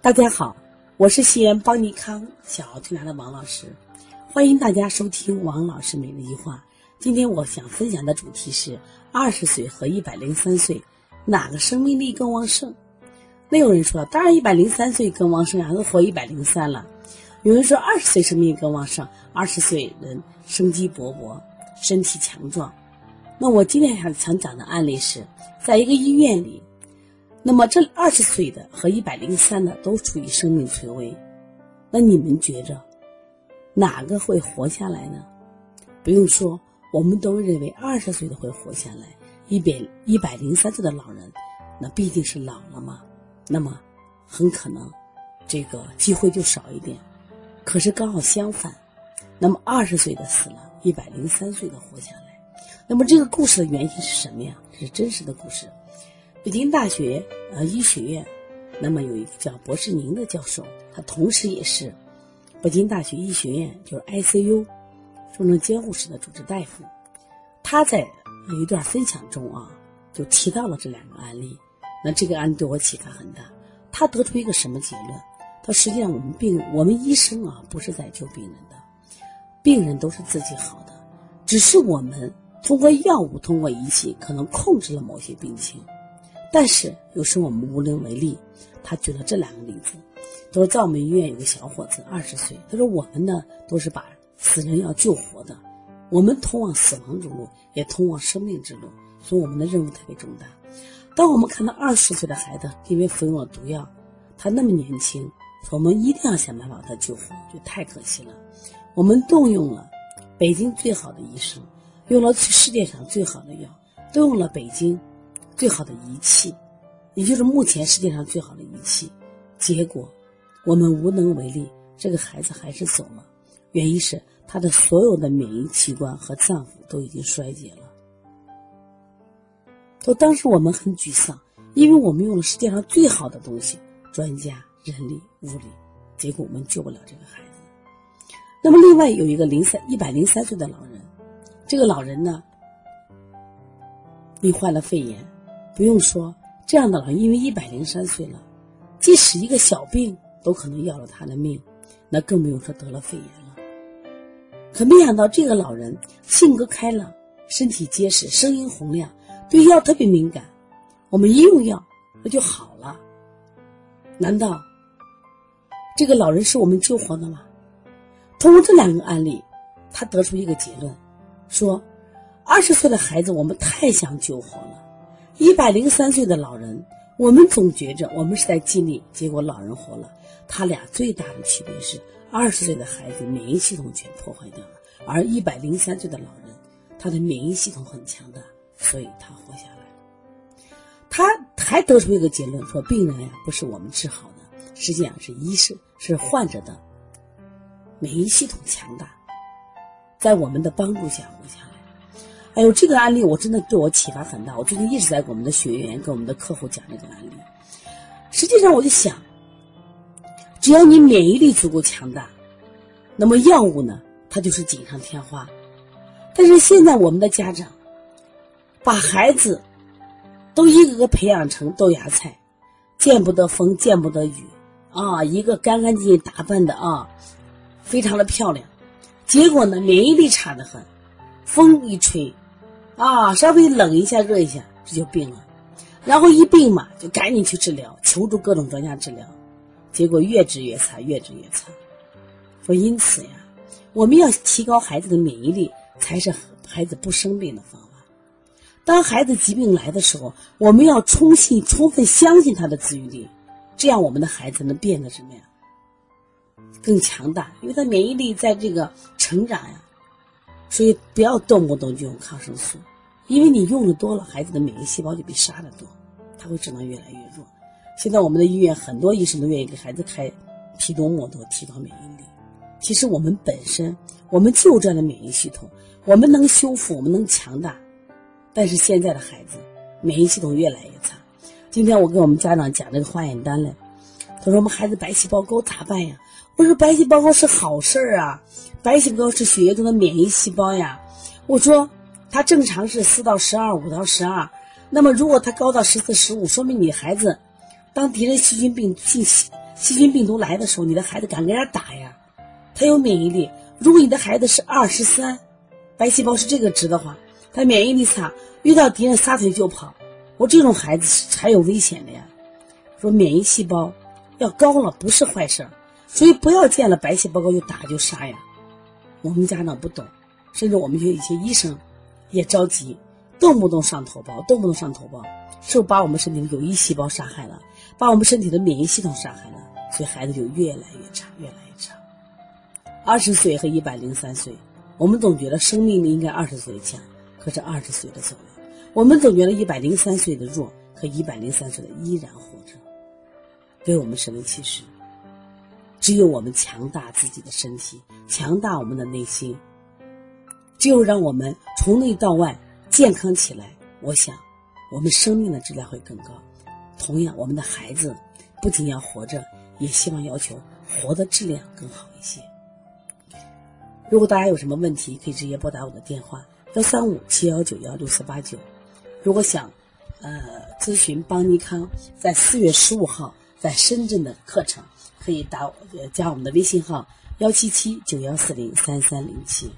大家好，我是西安邦尼康小儿推拿的王老师，欢迎大家收听王老师每日一话。今天我想分享的主题是二十岁和一百零三岁哪个生命力更旺盛？那有人说，当然一百零三岁更旺盛啊，都活一百零三了。有人说二十岁生命更旺盛，二十岁人生机勃勃，身体强壮。那我今天想想讲的案例是在一个医院里。那么这二十岁的和一百零三的都处于生命垂危，那你们觉着哪个会活下来呢？不用说，我们都认为二十岁的会活下来，一百一百零三岁的老人，那毕竟是老了嘛，那么很可能这个机会就少一点。可是刚好相反，那么二十岁的死了，一百零三岁的活下来。那么这个故事的原因是什么呀？这是真实的故事。北京大学呃医学院，那么有一个叫博士宁的教授，他同时也是北京大学医学院就是 ICU 重症监护室的主治大夫。他在有一段分享中啊，就提到了这两个案例。那这个案例对我启发很大。他得出一个什么结论？他实际上我们病我们医生啊不是在救病人的，病人都是自己好的，只是我们通过药物、通过仪器可能控制了某些病情。但是有时我们无能为力。他举了这两个例子，他说在我们医院有个小伙子，二十岁。他说我们呢都是把死人要救活的，我们通往死亡之路，也通往生命之路，所以我们的任务特别重大。当我们看到二十岁的孩子因为服用了毒药，他那么年轻，我们一定要想办法把他救活，就太可惜了。我们动用了北京最好的医生，用了世界上最好的药，动用了北京。最好的仪器，也就是目前世界上最好的仪器，结果我们无能为力，这个孩子还是走了。原因是他的所有的免疫器官和脏腑都已经衰竭了。说当时我们很沮丧，因为我们用了世界上最好的东西，专家、人力、物力，结果我们救不了这个孩子。那么另外有一个零三一百零三岁的老人，这个老人呢，因患了肺炎。不用说，这样的老人因为一百零三岁了，即使一个小病都可能要了他的命，那更不用说得了肺炎了。可没想到这个老人性格开朗，身体结实，声音洪亮，对药特别敏感。我们一用药，那就好了。难道这个老人是我们救活的吗？通过这两个案例，他得出一个结论，说二十岁的孩子我们太想救活了。一百零三岁的老人，我们总觉着我们是在尽力，结果老人活了。他俩最大的区别是，二十岁的孩子免疫系统全破坏掉了，而一百零三岁的老人，他的免疫系统很强大，所以他活下来了。他还得出一个结论，说病人呀不是我们治好的，实际上是医生是患者的免疫系统强大，在我们的帮助下活下来。哎呦，这个案例我真的对我启发很大。我最近一直在给我们的学员、跟我们的客户讲这个案例。实际上，我就想，只要你免疫力足够强大，那么药物呢，它就是锦上添花。但是现在我们的家长把孩子都一个个培养成豆芽菜，见不得风，见不得雨啊，一个干干净净打扮的啊，非常的漂亮，结果呢，免疫力差得很，风一吹。啊，稍微冷一下、热一下，这就病了，然后一病嘛，就赶紧去治疗，求助各种专家治疗，结果越治越差，越治越差。说因此呀，我们要提高孩子的免疫力，才是孩子不生病的方法。当孩子疾病来的时候，我们要充信、充分相信他的自愈力，这样我们的孩子能变得什么呀？更强大，因为他免疫力在这个成长呀。所以不要动不动就用抗生素，因为你用的多了，孩子的免疫细胞就比杀的多，他会只能越来越弱。现在我们的医院很多医生都愿意给孩子开皮多莫多，提高免疫力。其实我们本身我们就这样的免疫系统，我们能修复，我们能强大。但是现在的孩子免疫系统越来越差。今天我跟我们家长讲这个化验单嘞，他说我们孩子白细胞高咋办呀？我说白细胞高是好事儿啊。白细胞是血液中的免疫细胞呀，我说它正常是四到十二，五到十二，那么如果它高到十四、十五，说明你孩子当敌人细菌病进细菌病毒来的时候，你的孩子敢跟人家打呀？他有免疫力。如果你的孩子是二十三，白细胞是这个值的话，他免疫力差，遇到敌人撒腿就跑。我这种孩子才有危险的呀。说免疫细胞要高了不是坏事，所以不要见了白细胞高就打就杀呀。我们家长不懂，甚至我们有一些医生也着急，动不动上头孢，动不动上头孢，是不把我们身体的有益细胞杀害了，把我们身体的免疫系统杀害了？所以孩子就越来越差，越来越差。二十岁和一百零三岁，我们总觉得生命力应该二十岁强，可是二十岁的走了；我们总觉得一百零三岁的弱，可一百零三岁的依然活着。给我们神的启示：只有我们强大自己的身体，强大我们的内心，只有让我们从内到外健康起来，我想我们生命的质量会更高。同样，我们的孩子不仅要活着，也希望要求活的质量更好一些。如果大家有什么问题，可以直接拨打我的电话幺三五七幺九幺六四八九。如果想，呃，咨询邦尼康在四月十五号在深圳的课程，可以打加我们的微信号幺七七九幺四零三三零七。